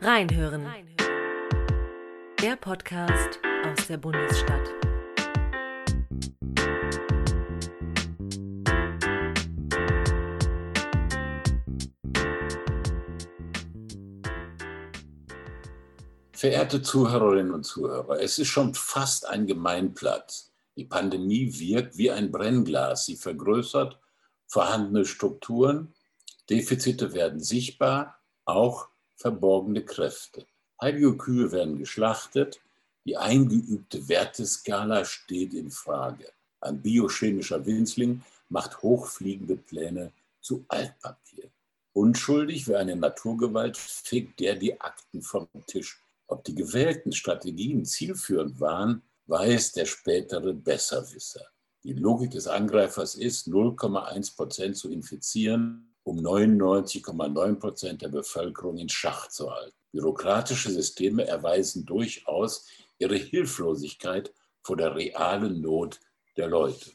Reinhören. Der Podcast aus der Bundesstadt. Verehrte Zuhörerinnen und Zuhörer, es ist schon fast ein Gemeinplatz. Die Pandemie wirkt wie ein Brennglas. Sie vergrößert vorhandene Strukturen, Defizite werden sichtbar, auch verborgene Kräfte. Heilige Kühe werden geschlachtet, die eingeübte Werteskala steht in Frage. Ein biochemischer Winzling macht hochfliegende Pläne zu Altpapier. Unschuldig wie eine Naturgewalt fegt der die Akten vom Tisch. Ob die gewählten Strategien zielführend waren, weiß der spätere Besserwisser. Die Logik des Angreifers ist, 0,1 Prozent zu infizieren, um 99,9 Prozent der Bevölkerung in Schach zu halten. Bürokratische Systeme erweisen durchaus ihre Hilflosigkeit vor der realen Not der Leute.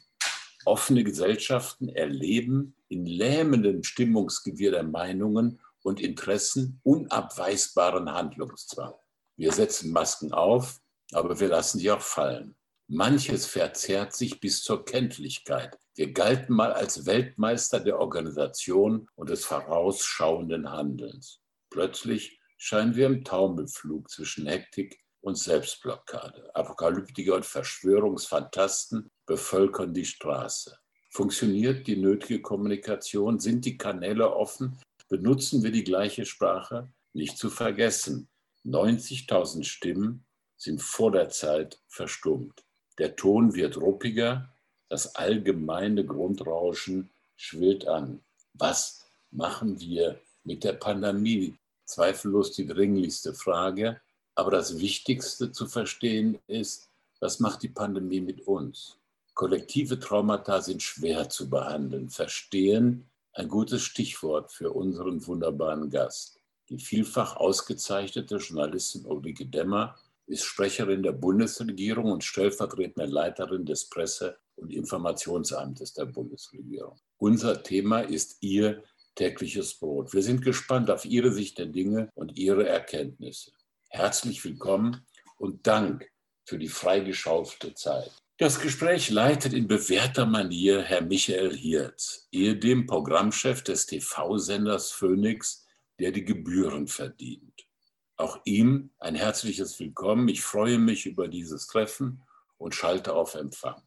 Offene Gesellschaften erleben in lähmendem Stimmungsgewirr der Meinungen und Interessen unabweisbaren Handlungszwang. Wir setzen Masken auf, aber wir lassen sie auch fallen. Manches verzerrt sich bis zur Kenntlichkeit. Wir galten mal als Weltmeister der Organisation und des vorausschauenden Handelns. Plötzlich scheinen wir im Taumelflug zwischen Hektik und Selbstblockade. Apokalyptiker und Verschwörungsfantasten bevölkern die Straße. Funktioniert die nötige Kommunikation? Sind die Kanäle offen? Benutzen wir die gleiche Sprache? Nicht zu vergessen, 90.000 Stimmen sind vor der Zeit verstummt. Der Ton wird ruppiger, das allgemeine Grundrauschen schwillt an. Was machen wir mit der Pandemie? Zweifellos die dringlichste Frage. Aber das Wichtigste zu verstehen ist, was macht die Pandemie mit uns? Kollektive Traumata sind schwer zu behandeln. Verstehen ein gutes Stichwort für unseren wunderbaren Gast. Die vielfach ausgezeichnete Journalistin Ulrike Demmer ist Sprecherin der Bundesregierung und stellvertretende Leiterin des Presse- und Informationsamtes der Bundesregierung. Unser Thema ist Ihr tägliches Brot. Wir sind gespannt auf Ihre Sicht der Dinge und Ihre Erkenntnisse. Herzlich willkommen und Dank für die freigeschaufte Zeit. Das Gespräch leitet in bewährter Manier Herr Michael Hirt, ehedem Programmchef des TV-Senders Phoenix der die Gebühren verdient. Auch ihm ein herzliches Willkommen. Ich freue mich über dieses Treffen und schalte auf Empfang.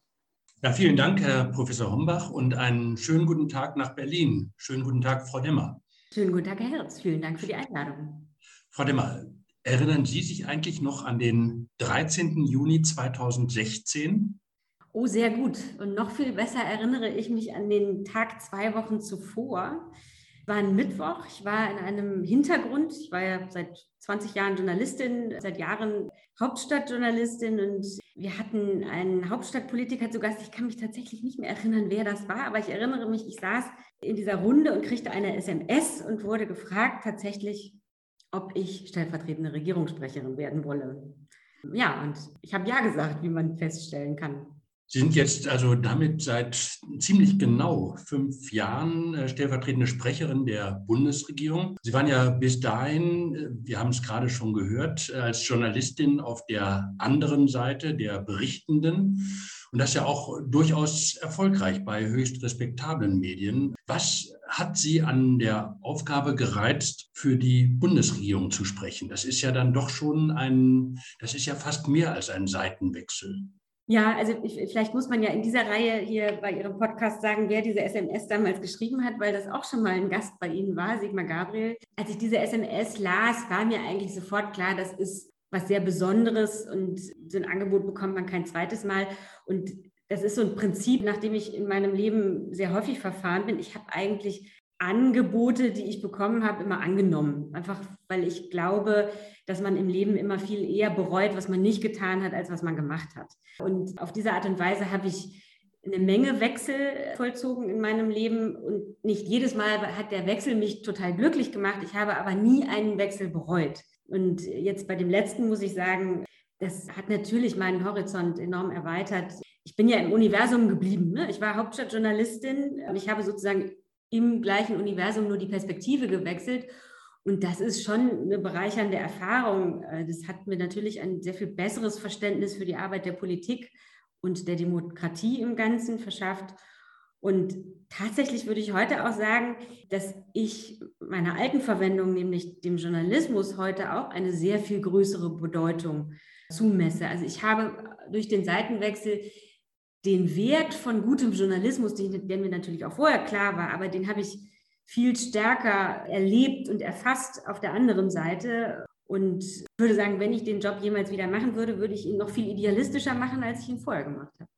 Ja, vielen Dank, Herr Professor Hombach, und einen schönen guten Tag nach Berlin. Schönen guten Tag, Frau Demmer. Schönen guten Tag, Herr Herz. Vielen Dank für die Einladung. Frau Demmer, erinnern Sie sich eigentlich noch an den 13. Juni 2016? Oh, sehr gut. Und noch viel besser erinnere ich mich an den Tag zwei Wochen zuvor war ein Mittwoch. Ich war in einem Hintergrund. Ich war ja seit 20 Jahren Journalistin, seit Jahren Hauptstadtjournalistin und wir hatten einen Hauptstadtpolitiker zu Gast. Ich kann mich tatsächlich nicht mehr erinnern, wer das war, aber ich erinnere mich, ich saß in dieser Runde und kriegte eine SMS und wurde gefragt tatsächlich, ob ich stellvertretende Regierungssprecherin werden wolle. Ja, und ich habe ja gesagt, wie man feststellen kann. Sie sind jetzt also damit seit ziemlich genau fünf Jahren äh, stellvertretende Sprecherin der Bundesregierung. Sie waren ja bis dahin, äh, wir haben es gerade schon gehört, äh, als Journalistin auf der anderen Seite der Berichtenden und das ja auch durchaus erfolgreich bei höchst respektablen Medien. Was hat Sie an der Aufgabe gereizt, für die Bundesregierung zu sprechen? Das ist ja dann doch schon ein, das ist ja fast mehr als ein Seitenwechsel. Ja, also ich, vielleicht muss man ja in dieser Reihe hier bei Ihrem Podcast sagen, wer diese SMS damals geschrieben hat, weil das auch schon mal ein Gast bei Ihnen war, Sigmar Gabriel. Als ich diese SMS las, war mir eigentlich sofort klar, das ist was sehr Besonderes und so ein Angebot bekommt man kein zweites Mal. Und das ist so ein Prinzip, nach dem ich in meinem Leben sehr häufig verfahren bin. Ich habe eigentlich Angebote, die ich bekommen habe, immer angenommen. Einfach weil ich glaube, dass man im Leben immer viel eher bereut, was man nicht getan hat, als was man gemacht hat. Und auf diese Art und Weise habe ich eine Menge Wechsel vollzogen in meinem Leben und nicht jedes Mal hat der Wechsel mich total glücklich gemacht. Ich habe aber nie einen Wechsel bereut. Und jetzt bei dem letzten muss ich sagen, das hat natürlich meinen Horizont enorm erweitert. Ich bin ja im Universum geblieben. Ne? Ich war Hauptstadtjournalistin ich habe sozusagen im gleichen Universum nur die Perspektive gewechselt Und das ist schon eine bereichernde Erfahrung. Äh, das hat mir natürlich ein sehr viel besseres Verständnis für die Arbeit der Politik und der Demokratie im Ganzen verschafft. Und tatsächlich würde ich heute auch sagen, dass ich meiner alten Verwendung, nämlich dem Journalismus, heute auch eine sehr viel größere Bedeutung zumesse. Also ich habe durch den Seitenwechsel den Wert von gutem Journalismus, der mir natürlich auch vorher klar war, aber den habe ich viel stärker erlebt und erfasst auf der anderen Seite. Und würde sagen, wenn ich den Job jemals wieder machen würde, würde ich ihn noch viel idealistischer machen, als ich ihn vorher gemacht habe.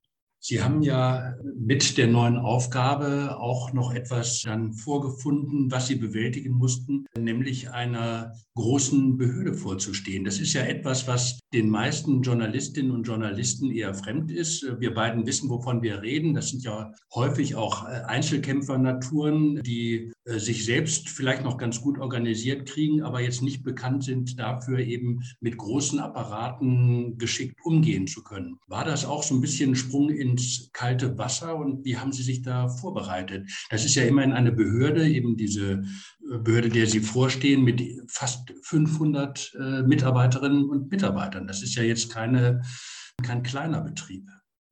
Sie haben ja mit der neuen Aufgabe auch noch etwas dann vorgefunden, was Sie bewältigen mussten, nämlich einer großen Behörde vorzustehen. Das ist ja etwas, was den meisten Journalistinnen und Journalisten eher fremd ist. Wir beiden wissen, wovon wir reden. Das sind ja häufig auch Einzelkämpfer-Naturen, die sich selbst vielleicht noch ganz gut organisiert kriegen, aber jetzt nicht bekannt sind dafür, eben mit großen Apparaten geschickt umgehen zu können. War das auch so ein bisschen ein Sprung ins kalte Wasser und wie haben Sie sich da vorbereitet? Das ist ja immerhin eine Behörde, eben diese äh, Behörde, der Sie vorstehen, mit fast 500 äh, Mitarbeiterinnen und Mitarbeitern. Das ist ja jetzt keine, kein kleiner Betrieb.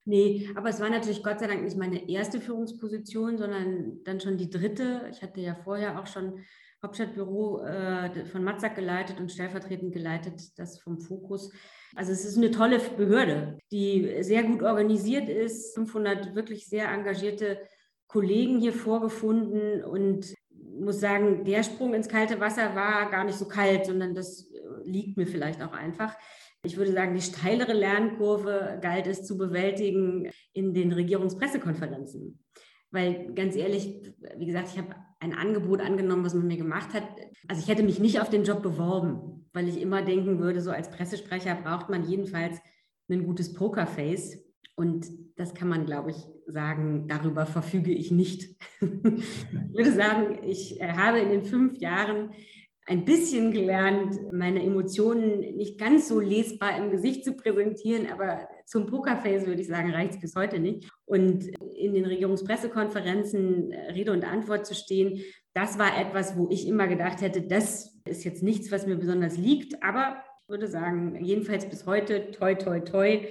Nee, aber es war natürlich Gott sei Dank nicht meine erste Führungsposition, sondern dann schon die dritte. Ich hatte ja vorher auch schon Hauptstadtbüro äh, von Matzak geleitet und stellvertretend geleitet das vom Fokus. Also es ist eine tolle Behörde, die sehr gut organisiert ist, 500 wirklich sehr engagierte Kollegen hier vorgefunden und muss sagen, der Sprung ins kalte Wasser war gar nicht so kalt, sondern das liegt mir vielleicht auch einfach. Ich würde sagen, die steilere Lernkurve galt es zu bewältigen in den Regierungspressekonferenzen. Weil ganz ehrlich, wie gesagt, ich habe ein Angebot angenommen, was man mir gemacht hat. Also ich hätte mich nicht auf den Job beworben, weil ich immer denken würde, so als Pressesprecher braucht man jedenfalls ein gutes Pokerface. Und das kann man, glaube ich, sagen, darüber verfüge ich nicht. ich würde sagen, ich äh, habe in den fünf Jahren ein bisschen gelernt, meine Emotionen nicht ganz so lesbar im Gesicht zu präsentieren, aber zum Pokerface würde ich sagen, reicht es bis heute nicht. Und in den Regierungspressekonferenzen äh, Rede und Antwort zu stehen, das war etwas, wo ich immer gedacht hätte, das ist jetzt nichts, was mir besonders liegt, aber ich würde sagen, jedenfalls bis heute, toi, toi, toi,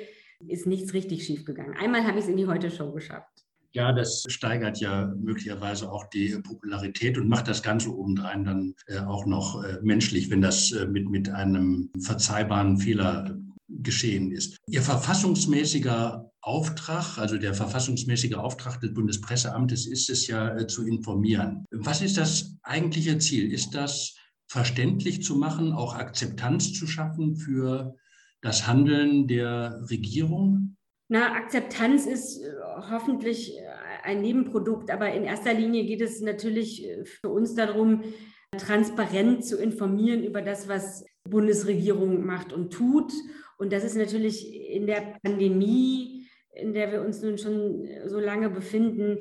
ist nichts richtig schief gegangen. Einmal habe ich es in die Heute-Show geschafft. Ja, das steigert ja möglicherweise auch die Popularität und macht das Ganze obendrein dann äh, auch noch äh, menschlich, wenn das äh, mit, mit einem verzeihbaren Fehler geschehen ist. Ihr verfassungsmäßiger Auftrag, also der verfassungsmäßige Auftrag des Bundespresseamtes ist es ja zu informieren. Was ist das eigentliche Ziel? Ist das verständlich zu machen, auch Akzeptanz zu schaffen für das Handeln der Regierung? Na, Akzeptanz ist äh, hoffentlich äh, ein Nebenprodukt, aber in erster Linie geht es natürlich äh, für uns darum, transparent zu informieren über das, was Bundesregierung macht und tut. Und das ist natürlich in der Pandemie, in der wir uns nun schon so lange befinden,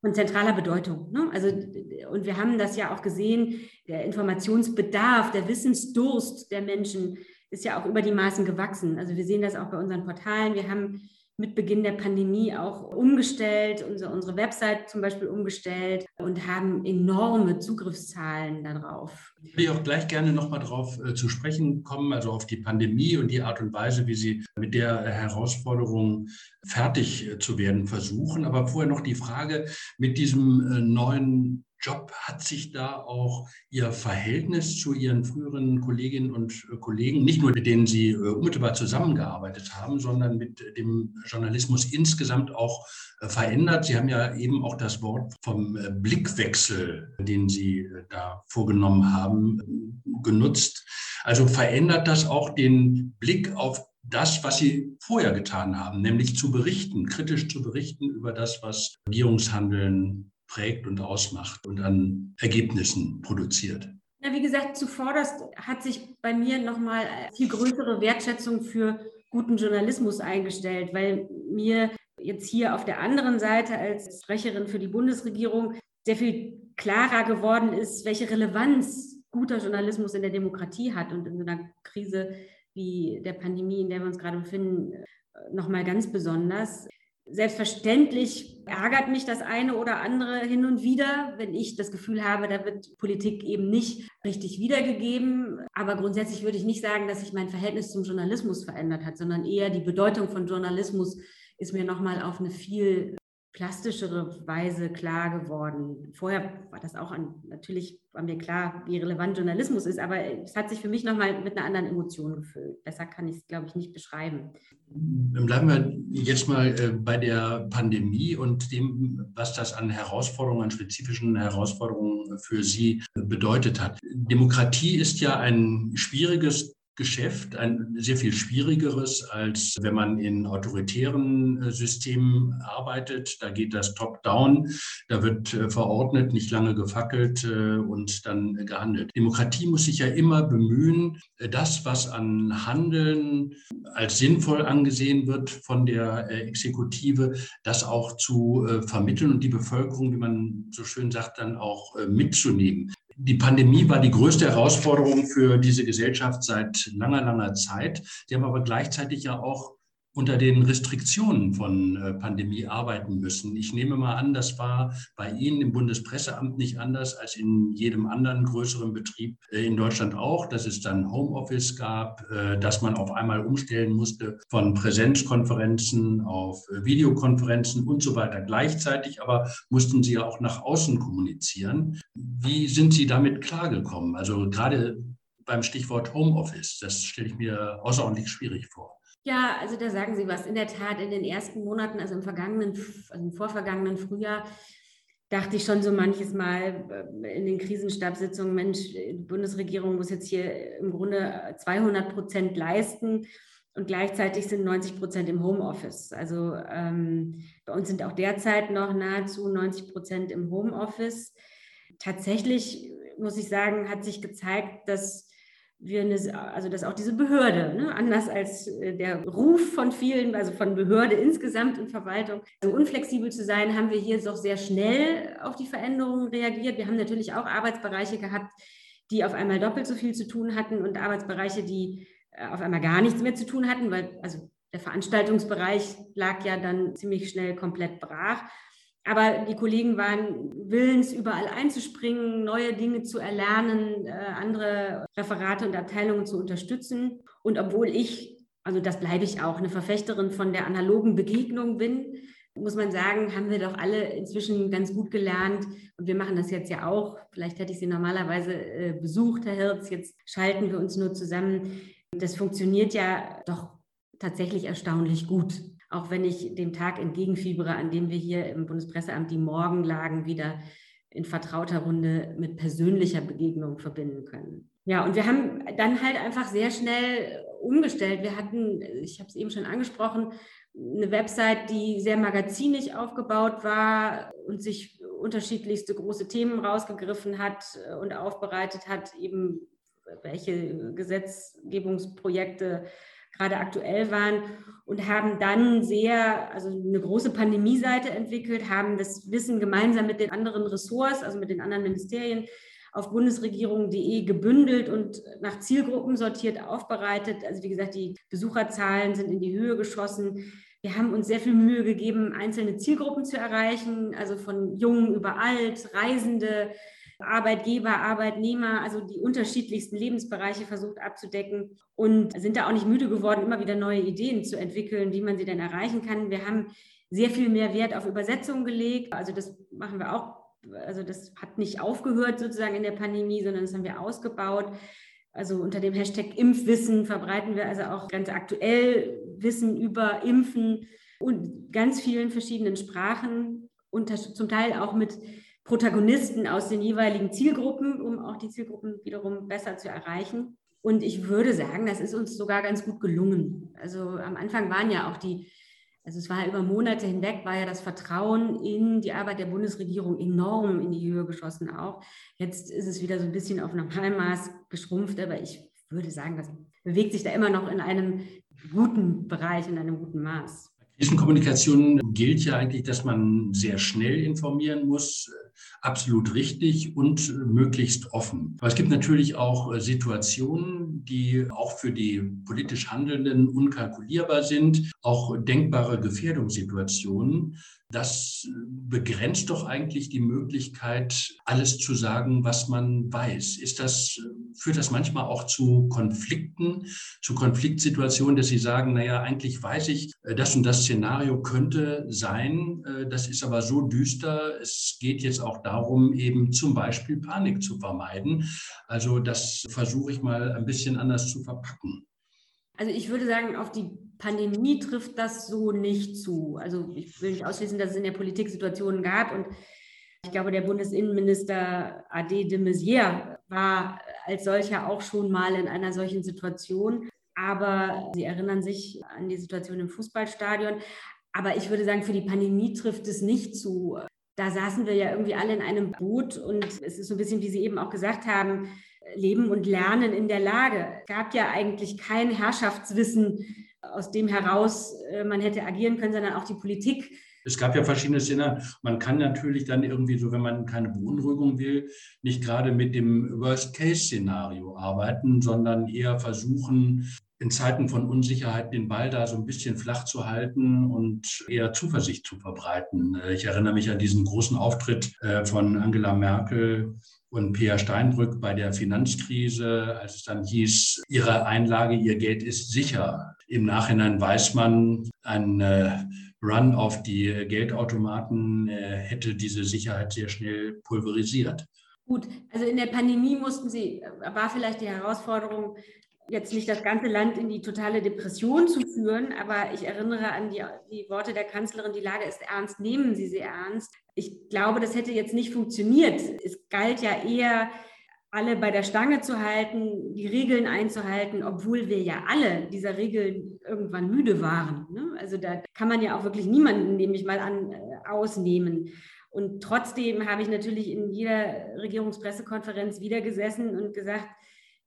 von zentraler Bedeutung. Ne? Also, und wir haben das ja auch gesehen, der Informationsbedarf, der Wissensdurst der Menschen ist ja auch über die Maßen gewachsen. Also wir sehen das auch bei unseren Portalen. Wir haben mit Beginn der Pandemie auch umgestellt, unsere, unsere Website zum Beispiel umgestellt und haben enorme Zugriffszahlen darauf. Ich will auch gleich gerne nochmal darauf äh, zu sprechen kommen, also auf die Pandemie und die Art und Weise, wie Sie mit der Herausforderung fertig äh, zu werden versuchen. Aber vorher noch die Frage mit diesem äh, neuen Job. Hat sich da auch Ihr Verhältnis zu Ihren früheren Kolleginnen und äh, Kollegen, nicht nur mit denen Sie äh, unmittelbar zusammengearbeitet haben, sondern mit dem Journalismus insgesamt auch äh, verändert? Sie haben ja eben auch das Wort vom Blickwechsel, den Sie da vorgenommen haben, genutzt. Also verändert das auch den Blick auf das, was sie vorher getan haben, nämlich zu berichten, kritisch zu berichten über das, was Regierungshandeln prägt und ausmacht und an Ergebnissen produziert. Ja, wie gesagt, zuvorderst hat sich bei mir nochmal viel größere Wertschätzung für guten Journalismus eingestellt, weil mir jetzt hier auf der anderen Seite als Sprecherin für die Bundesregierung sehr viel klarer geworden ist, welche Relevanz guter Journalismus in der Demokratie hat und in so einer Krise wie der Pandemie, in der wir uns gerade befinden, nochmal ganz besonders. Selbstverständlich ärgert mich das eine oder andere hin und wieder, wenn ich das Gefühl habe, da wird Politik eben nicht richtig wiedergegeben. Aber grundsätzlich würde ich nicht sagen, dass sich mein Verhältnis zum Journalismus verändert hat, sondern eher die Bedeutung von Journalismus ist mir nochmal auf eine viel plastischere Weise klar geworden. Vorher war das auch an, natürlich war mir klar, wie relevant Journalismus ist, aber es hat sich für mich nochmal mit einer anderen Emotion gefüllt. Besser kann ich es, glaube ich, nicht beschreiben. Bleiben wir jetzt mal äh, bei der Pandemie und dem, was das an Herausforderungen, an spezifischen Herausforderungen für Sie bedeutet hat. Demokratie ist ja ein schwieriges Geschäft, ein sehr viel schwierigeres, als wenn man in autoritären äh, Systemen arbeitet. Da geht das top-down, da wird äh, verordnet, nicht lange gefackelt äh, und dann gehandelt. Demokratie muss sich ja immer bemühen, das, was an Handeln als sinnvoll angesehen wird von der Exekutive, das auch zu vermitteln und die Bevölkerung, wie man so schön sagt, dann auch mitzunehmen. Die Pandemie war die größte Herausforderung für diese Gesellschaft seit langer, langer Zeit. Sie haben aber gleichzeitig ja auch unter den Restriktionen von äh, Pandemie arbeiten müssen. Ich nehme mal an, das war bei Ihnen im Bundespresseamt nicht anders als in jedem anderen größeren Betrieb äh, in Deutschland auch, dass es dann Homeoffice gab, äh, dass man auf einmal umstellen musste von Präsenzkonferenzen auf Videokonferenzen und so weiter. Gleichzeitig aber mussten Sie ja auch nach außen kommunizieren. Wie sind Sie damit klargekommen? Also gerade beim Stichwort Homeoffice, das stelle ich mir außerordentlich schwierig vor. Ja, also da sagen Sie was. In der Tat, in den ersten Monaten, also im vergangenen, also im vorvergangenen Frühjahr, dachte ich schon so manches Mal äh, in den Krisenstabssitzungen, Mensch, die Bundesregierung muss jetzt hier im Grunde 200 Prozent leisten und gleichzeitig sind 90 Prozent im Homeoffice. Also ähm, bei uns sind auch derzeit noch nahezu 90 Prozent im Homeoffice. Tatsächlich muss ich sagen, hat sich gezeigt, dass wir eine, also dass auch diese Behörde, ne, anders als äh, der Ruf von vielen, also von Behörde insgesamt und Verwaltung, so unflexibel zu sein, haben wir hier doch sehr schnell auf die Veränderungen reagiert. Wir haben natürlich auch Arbeitsbereiche gehabt, die auf einmal doppelt so viel zu tun hatten und Arbeitsbereiche, die äh, auf einmal gar nichts mehr zu tun hatten, weil also der Veranstaltungsbereich lag ja dann ziemlich schnell komplett brach. Aber die Kollegen waren willens, überall einzuspringen, neue Dinge zu erlernen, äh, andere Referate und Abteilungen zu unterstützen. Und obwohl ich, also das bleibe ich auch, eine Verfechterin von der analogen Begegnung bin, muss man sagen, haben wir doch alle inzwischen ganz gut gelernt. Und wir machen das jetzt ja auch. Vielleicht hätte ich Sie normalerweise äh, besucht, Herr Hirz. Jetzt schalten wir uns nur zusammen. Das funktioniert ja doch tatsächlich erstaunlich gut auch wenn ich dem Tag entgegenfiebere, an dem wir hier im Bundespresseamt die Morgenlagen wieder in vertrauter Runde mit persönlicher Begegnung verbinden können. Ja, und wir haben dann halt einfach sehr schnell umgestellt. Wir hatten, ich habe es eben schon angesprochen, eine Website, die sehr magazinig aufgebaut war und sich unterschiedlichste große Themen rausgegriffen hat und aufbereitet hat, eben welche Gesetzgebungsprojekte gerade aktuell waren und haben dann sehr, also eine große Pandemie-Seite entwickelt, haben das Wissen gemeinsam mit den anderen Ressorts, also mit den anderen Ministerien auf bundesregierung.de gebündelt und nach Zielgruppen sortiert aufbereitet. Also wie gesagt, die Besucherzahlen sind in die Höhe geschossen. Wir haben uns sehr viel Mühe gegeben, einzelne Zielgruppen zu erreichen, also von Jungen über Alt, Reisende, Arbeitgeber, Arbeitnehmer, also die unterschiedlichsten Lebensbereiche versucht abzudecken und sind da auch nicht müde geworden, immer wieder neue Ideen zu entwickeln, wie man sie denn erreichen kann. Wir haben sehr viel mehr Wert auf Übersetzung gelegt. Also das machen wir auch. Also das hat nicht aufgehört sozusagen in der Pandemie, sondern das haben wir ausgebaut. Also unter dem Hashtag Impfwissen verbreiten wir also auch ganz aktuell Wissen über Impfen und ganz vielen verschiedenen Sprachen und zum Teil auch mit Protagonisten aus den jeweiligen Zielgruppen, um auch die Zielgruppen wiederum besser zu erreichen. Und ich würde sagen, das ist uns sogar ganz gut gelungen. Also am Anfang waren ja auch die, also es war über Monate hinweg, war ja das Vertrauen in die Arbeit der Bundesregierung enorm in die Höhe geschossen auch. Jetzt ist es wieder so ein bisschen auf Normalmaß geschrumpft, aber ich würde sagen, das bewegt sich da immer noch in einem guten Bereich, in einem guten Maß. Krisenkommunikation gilt ja eigentlich, dass man sehr schnell informieren muss, absolut richtig und möglichst offen. Aber es gibt natürlich auch Situationen, die auch für die politisch Handelnden unkalkulierbar sind, auch denkbare Gefährdungssituationen. Das begrenzt doch eigentlich die Möglichkeit, alles zu sagen, was man weiß. Ist das, führt das manchmal auch zu Konflikten, zu Konfliktsituationen, dass Sie sagen, naja, eigentlich weiß ich, das und das Szenario könnte sein, das ist aber so düster, es geht jetzt auch darum, eben zum Beispiel Panik zu vermeiden. Also das versuche ich mal ein bisschen anders zu verpacken. Also ich würde sagen, auf die Pandemie trifft das so nicht zu. Also ich will nicht ausschließen, dass es in der Politik Situationen gab und ich glaube, der Bundesinnenminister Ade de Maizière war als solcher auch schon mal in einer solchen Situation. Aber Sie erinnern sich an die Situation im Fußballstadion. Aber ich würde sagen, für die Pandemie trifft es nicht zu. Da saßen wir ja irgendwie alle in einem Boot und es ist so ein bisschen, wie Sie eben auch gesagt haben, Leben und Lernen in der Lage. Es gab ja eigentlich kein Herrschaftswissen, aus dem heraus äh, man hätte agieren können, sondern auch die Politik. Es gab ja verschiedene Szenarien. Man kann natürlich dann irgendwie so, wenn man keine Beunruhigung will, nicht gerade mit dem Worst-Case-Szenario arbeiten, sondern eher versuchen, in Zeiten von Unsicherheit den Ball da so ein bisschen flach zu halten und eher Zuversicht zu verbreiten. Ich erinnere mich an diesen großen Auftritt äh, von Angela Merkel und Pia Steinbrück bei der Finanzkrise, als es dann hieß, ihre Einlage, ihr Geld ist sicher. Im Nachhinein weiß man, ein äh, Run auf die Geldautomaten äh, hätte diese Sicherheit sehr schnell pulverisiert. Gut, also in der Pandemie mussten Sie, war vielleicht die Herausforderung, jetzt nicht das ganze Land in die totale Depression zu führen, aber ich erinnere an die, die, Worte der Kanzlerin, die Lage ist ernst, nehmen Sie sie ernst. Ich glaube, das hätte jetzt nicht funktioniert. Es galt ja eher, alle bei der Stange zu halten, die Regeln einzuhalten, obwohl wir ja alle dieser Regeln irgendwann müde waren. Ne? Also da kann man ja auch wirklich niemanden, nehme ich mal an, äh, ausnehmen. Und trotzdem habe ich natürlich in jeder Regierungspressekonferenz wieder gesessen und gesagt,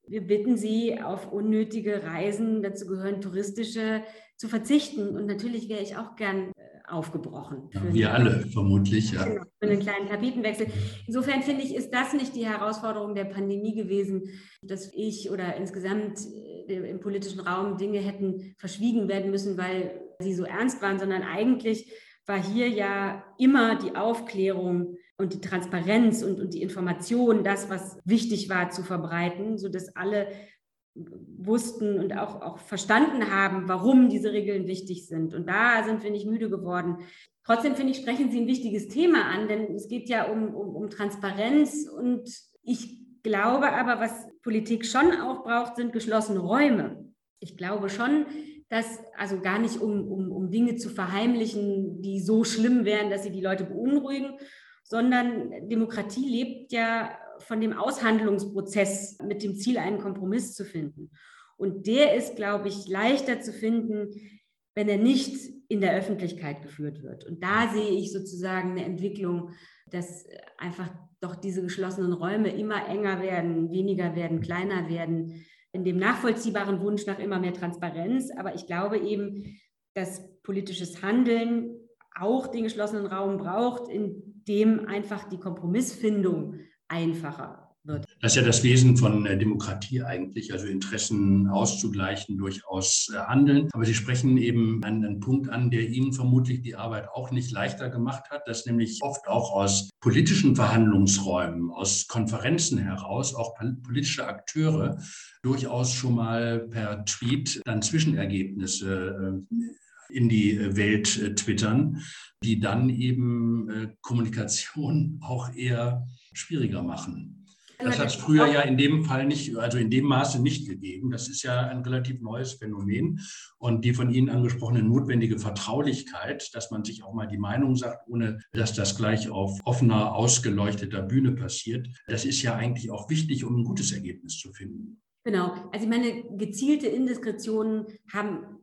wir bitten Sie, auf unnötige Reisen, dazu gehören touristische, zu verzichten. Und natürlich wäre ich auch gern äh, aufgebrochen. Ja, wir alle vermutlich, ja. Genau, für einen kleinen Tapetenwechsel. Insofern finde ich, ist das nicht die Herausforderung der Pandemie gewesen, dass ich oder insgesamt äh, im politischen Raum Dinge hätten verschwiegen werden müssen, weil sie so ernst waren, sondern eigentlich war hier ja immer die Aufklärung und die Transparenz und, und die Information, das, was wichtig war, zu verbreiten, sodass alle wussten und auch, auch verstanden haben, warum diese Regeln wichtig sind. Und da sind wir nicht müde geworden. Trotzdem finde ich, sprechen Sie ein wichtiges Thema an, denn es geht ja um, um, um Transparenz. Und ich glaube aber, was Politik schon auch braucht, sind geschlossene Räume. Ich glaube schon, dass also gar nicht um, um, um Dinge zu verheimlichen, die so schlimm wären, dass sie die Leute beunruhigen, sondern Demokratie lebt ja von dem Aushandlungsprozess mit dem Ziel, einen Kompromiss zu finden. Und der ist, glaube ich, leichter zu finden, wenn er nicht in der Öffentlichkeit geführt wird. Und da sehe ich sozusagen eine Entwicklung, dass einfach doch diese geschlossenen Räume immer enger werden, weniger werden, kleiner werden, in dem nachvollziehbaren Wunsch nach immer mehr Transparenz. Aber ich glaube eben, dass politisches Handeln auch den geschlossenen Raum braucht, in dem einfach die Kompromissfindung einfacher wird. Das ist ja das Wesen von äh, Demokratie eigentlich, also Interessen auszugleichen, durchaus äh, handeln. Aber Sie sprechen eben einen, Punkt an, der Ihnen vermutlich die Arbeit auch nicht leichter gemacht hat, dass nämlich oft auch aus politischen Verhandlungsräumen, aus Konferenzen heraus, auch politische Akteure durchaus schon mal per Tweet dann Zwischenergebnisse äh, in die Welt twittern, die dann eben Kommunikation auch eher schwieriger machen. Das hat es früher ja in dem Fall nicht, also in dem Maße nicht gegeben. Das ist ja ein relativ neues Phänomen. Und die von Ihnen angesprochene notwendige Vertraulichkeit, dass man sich auch mal die Meinung sagt, ohne dass das gleich auf offener, ausgeleuchteter Bühne passiert, das ist ja eigentlich auch wichtig, um ein gutes Ergebnis zu finden. Genau. Also ich meine, gezielte Indiskretionen haben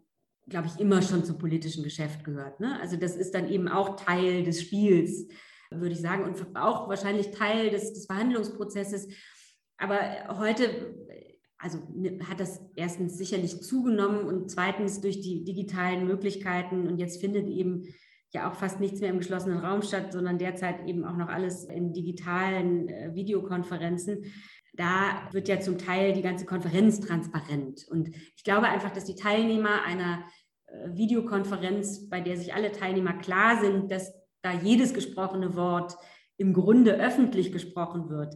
glaube ich, immer schon zum politischen Geschäft gehört. Ne? Also das ist dann eben auch Teil des Spiels würde ich sagen, und auch wahrscheinlich Teil des, des Verhandlungsprozesses. Aber heute also hat das erstens sicherlich zugenommen und zweitens durch die digitalen Möglichkeiten. Und jetzt findet eben ja auch fast nichts mehr im geschlossenen Raum statt, sondern derzeit eben auch noch alles in digitalen äh, Videokonferenzen. Da wird ja zum Teil die ganze Konferenz transparent. Und ich glaube einfach, dass die Teilnehmer einer äh, Videokonferenz, bei der sich alle Teilnehmer klar sind, dass da jedes gesprochene Wort im Grunde öffentlich gesprochen wird,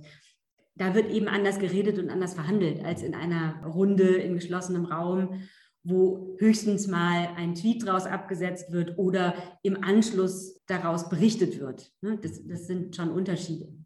da wird eben anders geredet und anders verhandelt als in einer Runde in geschlossenem Raum, wo höchstens mal ein Tweet daraus abgesetzt wird oder im Anschluss daraus berichtet wird. Ne, das, das sind schon Unterschiede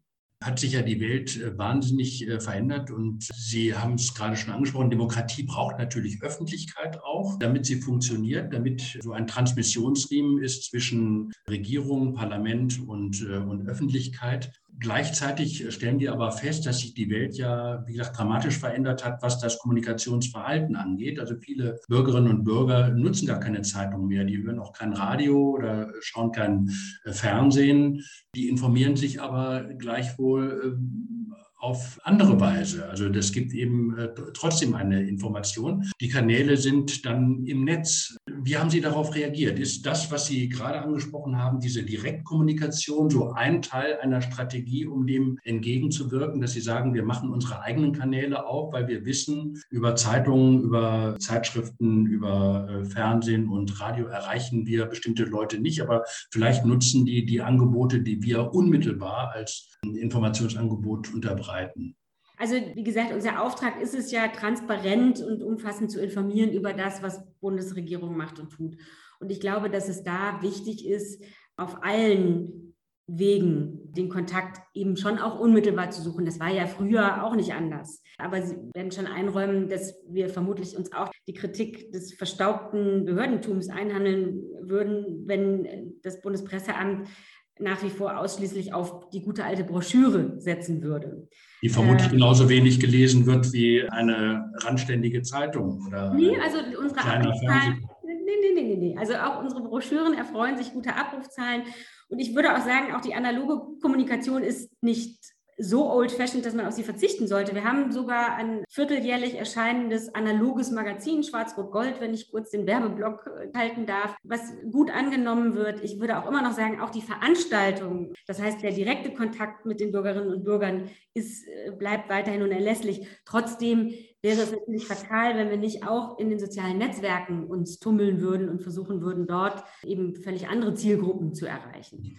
hat sich ja die Welt äh, wahnsinnig äh, verändert und Sie haben es gerade schon angesprochen, Demokratie braucht natürlich Öffentlichkeit auch, damit sie funktioniert, damit so ein Transmissionsriemen ist zwischen Regierung, Parlament und, äh, und Öffentlichkeit. Gleichzeitig stellen wir aber fest, dass sich die Welt ja, wie gesagt, dramatisch verändert hat, was das Kommunikationsverhalten angeht. Also viele Bürgerinnen und Bürger nutzen gar keine Zeitung mehr. Die hören auch kein Radio oder schauen kein Fernsehen. Die informieren sich aber gleichwohl ähm, auf andere Weise. Also das gibt eben äh, trotzdem eine Information. Die Kanäle sind dann im Netz. Wie haben Sie darauf reagiert? Ist das, was Sie gerade angesprochen haben, diese Direktkommunikation so ein Teil einer Strategie, um dem entgegenzuwirken, dass Sie sagen, wir machen unsere eigenen Kanäle auf, weil wir wissen, über Zeitungen, über Zeitschriften, über äh, Fernsehen und Radio erreichen wir bestimmte Leute nicht, aber vielleicht nutzen die die Angebote, die wir unmittelbar als Informationsangebot unterbreiten. Also wie gesagt, unser Auftrag ist es ja, transparent und umfassend zu informieren über das, was Bundesregierung macht und tut. Und ich glaube, dass es da wichtig ist, auf allen Wegen den Kontakt eben schon auch unmittelbar zu suchen. Das war ja früher auch nicht anders. Aber Sie werden schon einräumen, dass wir vermutlich uns auch die Kritik des verstaubten Behördentums einhandeln würden, wenn das Bundespresseamt nach wie vor ausschließlich auf die gute alte Broschüre setzen würde. Die vermutlich äh, genauso wenig gelesen wird wie eine randständige Zeitung oder nee, also unsere Abrufzahlen, nee, nee, nee, nee, Also auch unsere Broschüren erfreuen sich guter Abrufzahlen. Und ich würde auch sagen, auch die analoge Kommunikation ist nicht so old-fashioned, dass man auf sie verzichten sollte. Wir haben sogar ein vierteljährlich erscheinendes analoges Magazin, Schwarz-Rot-Gold, wenn ich kurz den Werbeblock äh, halten darf, was gut angenommen wird. Ich würde auch immer noch sagen, auch die Veranstaltung, das heißt der direkte Kontakt mit den Bürgerinnen und Bürgern, ist, äh, bleibt weiterhin unerlässlich. Trotzdem wäre es natürlich fatal, wenn wir nicht auch in den sozialen Netzwerken uns tummeln würden und versuchen würden, dort eben völlig andere Zielgruppen zu erreichen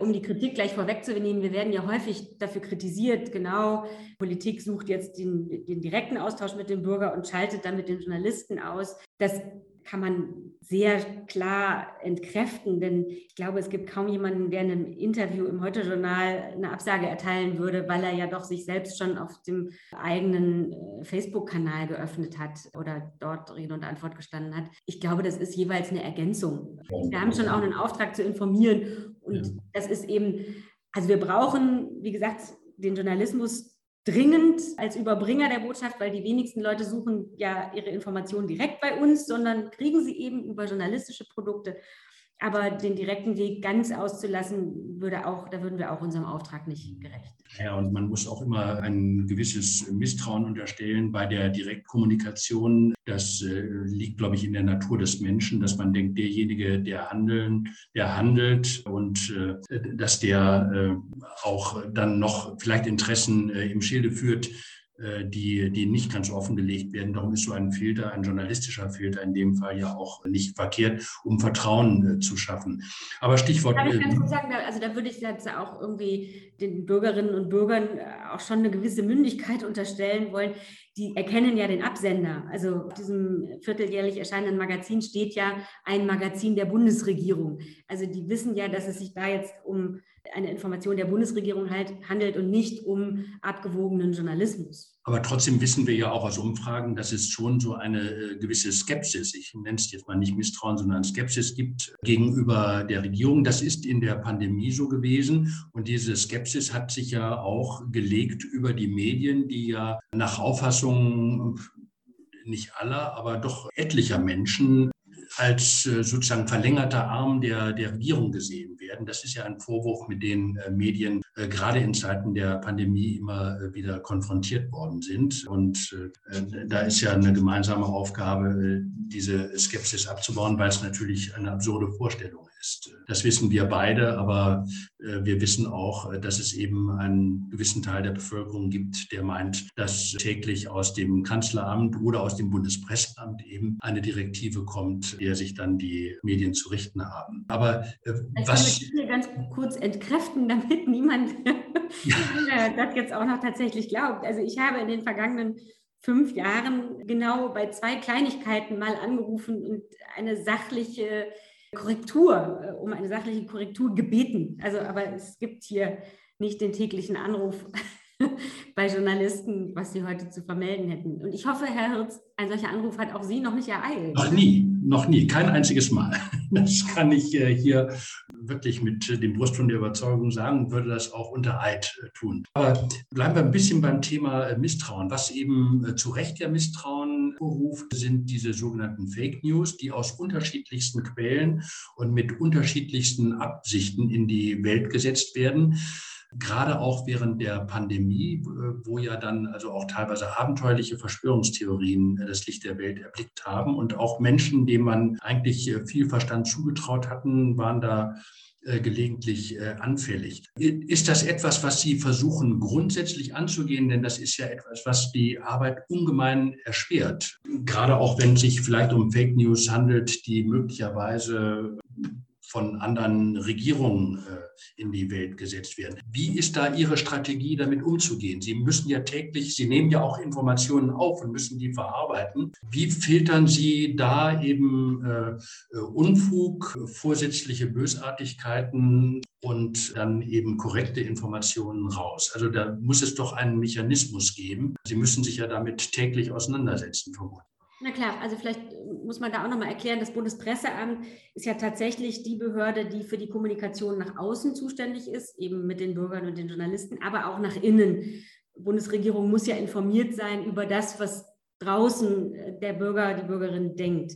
um die Kritik gleich vorwegzunehmen, wir werden ja häufig dafür kritisiert, genau, Politik sucht jetzt den, den direkten Austausch mit dem Bürger und schaltet dann mit den Journalisten aus. Das kann man sehr klar entkräften, denn ich glaube, es gibt kaum jemanden, der in einem Interview im Heute-Journal eine Absage erteilen würde, weil er ja doch sich selbst schon auf dem eigenen äh, Facebook-Kanal geöffnet hat oder dort Rede und Antwort gestanden hat. Ich glaube, das ist jeweils eine Ergänzung. Wir haben schon auch einen Auftrag zu informieren und das ist eben, also wir brauchen, wie gesagt, den Journalismus dringend als Überbringer der Botschaft, weil die wenigsten Leute suchen ja ihre Informationen direkt bei uns, sondern kriegen sie eben über journalistische Produkte. Aber den direkten Weg ganz auszulassen, würde auch, da würden wir auch unserem Auftrag nicht gerecht. Ja, und man muss auch immer ein gewisses Misstrauen unterstellen bei der Direktkommunikation. Das äh, liegt, glaube ich, in der Natur des Menschen, dass man denkt, derjenige, der handeln, der handelt und äh, dass der äh, auch dann noch vielleicht Interessen äh, im Schilde führt, die, die nicht ganz offengelegt werden. Darum ist so ein Filter, ein journalistischer Filter in dem Fall ja auch nicht verkehrt, um Vertrauen äh, zu schaffen. Aber Stichwort. Darf ich ganz kurz sagen, also da würde ich jetzt auch irgendwie den Bürgerinnen und Bürgern äh, auch schon eine gewisse Mündigkeit unterstellen wollen. Die erkennen ja den Absender. Also auf diesem vierteljährlich erscheinenden Magazin steht ja ein Magazin der Bundesregierung. Also die wissen ja, dass es sich da jetzt um eine Information der Bundesregierung halt handelt und nicht um abgewogenen Journalismus. Aber trotzdem wissen wir ja auch aus Umfragen, dass es schon so eine äh, gewisse Skepsis, ich nenne es jetzt mal nicht Misstrauen, sondern Skepsis gibt gegenüber der Regierung. Das ist in der Pandemie so gewesen. Und diese Skepsis hat sich ja auch gelegt über die Medien, die ja nach Auffassung nicht aller, aber doch etlicher Menschen als äh, sozusagen verlängerter Arm der, der Regierung gesehen werden. Das ist ja ein Vorwurf, mit den äh, Medien äh, gerade in Zeiten der Pandemie immer wieder konfrontiert worden sind. Und da ist ja eine gemeinsame Aufgabe, diese Skepsis abzubauen, weil es natürlich eine absurde Vorstellung ist. Das wissen wir beide, aber äh, wir wissen auch, äh, dass es eben einen gewissen Teil der Bevölkerung gibt, der meint, dass täglich aus dem Kanzleramt oder aus dem Bundespresseamt eben eine Direktive kommt, der sich dann die Medien zu richten haben. Aber äh, was... Ich hier ganz kurz entkräften, damit niemand ja. das jetzt auch noch tatsächlich glaubt. Also ich habe in den vergangenen fünf Jahren genau bei zwei Kleinigkeiten mal angerufen und eine sachliche Korrektur, äh, um eine sachliche Korrektur gebeten. Also, aber es gibt hier nicht den täglichen Anruf bei Journalisten, was sie heute zu vermelden hätten. Und ich hoffe, Herr Hirz, ein solcher Anruf hat auch Sie noch nicht ereilt. Noch nie, noch nie, kein einziges Mal. Das kann ich äh, hier wirklich mit dem Brustton der Überzeugung sagen, würde das auch unter Eid äh, tun. Aber bleiben wir ein bisschen beim Thema Misstrauen. Was eben zu Recht ja Misstrauen beruft, sind diese sogenannten Fake News, die aus unterschiedlichsten Quellen und mit unterschiedlichsten Absichten in die Welt gesetzt werden gerade auch während der Pandemie, äh, wo ja dann also auch teilweise abenteuerliche Verschwörungstheorien äh, das Licht der Welt erblickt haben und auch Menschen, denen man eigentlich äh, viel Verstand zugetraut hatten, waren da gelegentlich anfällig. Ist das etwas, was Sie versuchen grundsätzlich anzugehen? Denn das ist ja etwas, was die Arbeit ungemein erschwert. Gerade auch wenn es sich vielleicht um Fake News handelt, die möglicherweise von anderen Regierungen äh, in die Welt gesetzt werden. Wie ist da Ihre Strategie, damit umzugehen? Sie müssen ja täglich, Sie nehmen ja auch Informationen auf und müssen die verarbeiten. Wie filtern Sie da eben äh, äh Unfug, vorsätzliche Bösartigkeiten und dann eben korrekte Informationen raus? Also da muss es doch einen Mechanismus geben. Sie müssen sich ja damit täglich auseinandersetzen, vermutlich. Na klar, also vielleicht muss man da auch nochmal erklären, das Bundespresseamt ist ja tatsächlich die Behörde, die für die Kommunikation nach außen zuständig ist, eben mit den Bürgern und den Journalisten, aber auch nach innen. Bundesregierung muss ja informiert sein über das, was draußen äh, der Bürger, die Bürgerin denkt.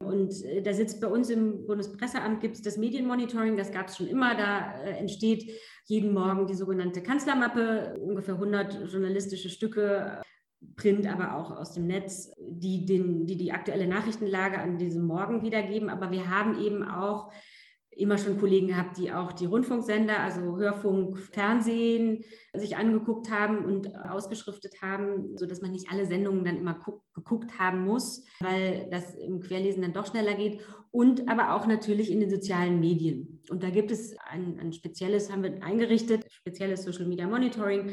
Und äh, da sitzt bei uns im Bundespresseamt, gibt es das Medienmonitoring, das gab es schon immer. Da äh, entsteht jeden Morgen die sogenannte Kanzlermappe, ungefähr 100 journalistische Stücke Print, aber auch aus dem Netz, die, den, die die aktuelle Nachrichtenlage an diesem Morgen wiedergeben. Aber wir haben eben auch immer schon Kollegen gehabt, die auch die Rundfunksender, also Hörfunk, Fernsehen sich angeguckt haben und ausgeschriftet haben, sodass man nicht alle Sendungen dann immer geguckt haben muss, weil das im Querlesen dann doch schneller geht. Und aber auch natürlich in den sozialen Medien. Und da gibt es ein, ein spezielles, haben wir eingerichtet, spezielles Social Media Monitoring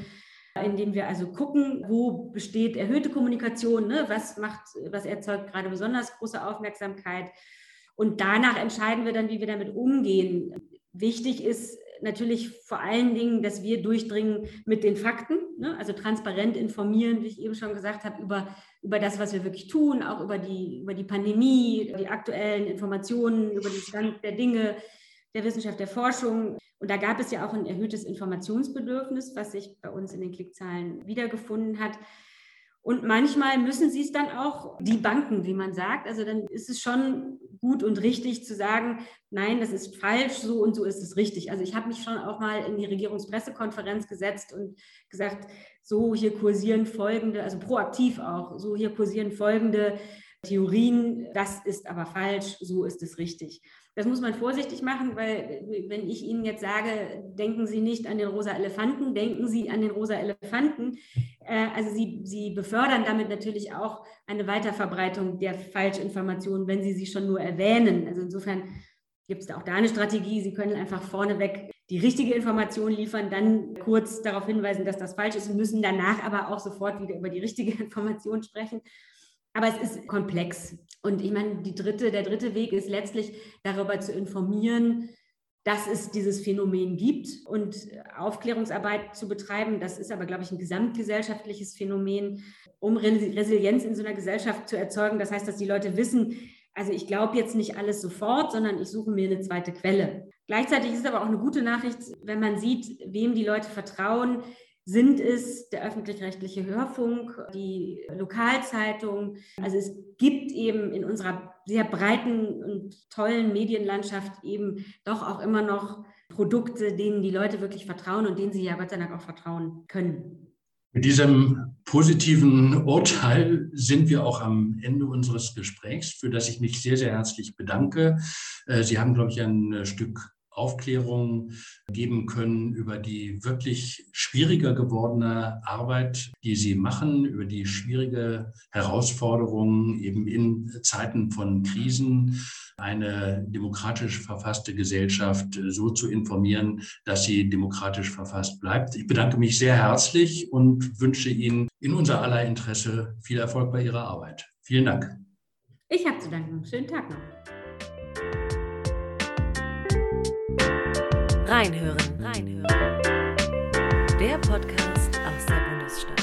indem wir also gucken, wo besteht erhöhte Kommunikation, ne? was macht, was erzeugt gerade besonders große Aufmerksamkeit. Und danach entscheiden wir dann, wie wir damit umgehen. Wichtig ist natürlich vor allen Dingen, dass wir durchdringen mit den Fakten, ne? also transparent informieren, wie ich eben schon gesagt habe, über, über das, was wir wirklich tun, auch über die, über die Pandemie, die aktuellen Informationen, über den Stand der Dinge, der Wissenschaft, der Forschung. Und da gab es ja auch ein erhöhtes Informationsbedürfnis, was sich bei uns in den Klickzahlen wiedergefunden hat. Und manchmal müssen sie es dann auch die Banken, wie man sagt. Also dann ist es schon gut und richtig zu sagen, nein, das ist falsch, so und so ist es richtig. Also ich habe mich schon auch mal in die Regierungspressekonferenz gesetzt und gesagt, so hier kursieren folgende, also proaktiv auch, so hier kursieren folgende Theorien, das ist aber falsch, so ist es richtig. Das muss man vorsichtig machen, weil wenn ich Ihnen jetzt sage, denken Sie nicht an den rosa Elefanten, denken Sie an den rosa Elefanten. Äh, also Sie, Sie befördern damit natürlich auch eine Weiterverbreitung der Falschinformationen, wenn Sie sie schon nur erwähnen. Also insofern gibt es da auch da eine Strategie. Sie können einfach vorneweg die richtige Information liefern, dann kurz darauf hinweisen, dass das falsch ist und müssen danach aber auch sofort wieder über die richtige Information sprechen. Aber es ist komplex. Und ich meine, dritte, der dritte Weg ist letztlich darüber zu informieren, dass es dieses Phänomen gibt und Aufklärungsarbeit zu betreiben. Das ist aber, glaube ich, ein gesamtgesellschaftliches Phänomen, um Resilienz in so einer Gesellschaft zu erzeugen. Das heißt, dass die Leute wissen, also ich glaube jetzt nicht alles sofort, sondern ich suche mir eine zweite Quelle. Gleichzeitig ist es aber auch eine gute Nachricht, wenn man sieht, wem die Leute vertrauen, sind es der öffentlich-rechtliche Hörfunk, die Lokalzeitung. Also es gibt eben in unserer sehr breiten und tollen Medienlandschaft eben doch auch immer noch Produkte, denen die Leute wirklich vertrauen und denen sie ja Gott sei Dank auch vertrauen können. Mit diesem positiven Urteil sind wir auch am Ende unseres Gesprächs, für das ich mich sehr, sehr herzlich bedanke. Äh, sie haben, glaube ich, ein Stück Aufklärung geben können über die wirklich schwieriger gewordene Arbeit, die Sie machen, über die schwierige Herausforderungen eben in Zeiten von Krisen, eine demokratisch verfasste Gesellschaft so zu informieren, dass sie demokratisch verfasst bleibt. Ich bedanke mich sehr herzlich und wünsche Ihnen in unser aller Interesse viel Erfolg bei Ihrer Arbeit. Vielen Dank. Ich habe zu danken. Schönen Tag noch. Reinhören, reinhören. Der Podcast aus der Bundesstadt.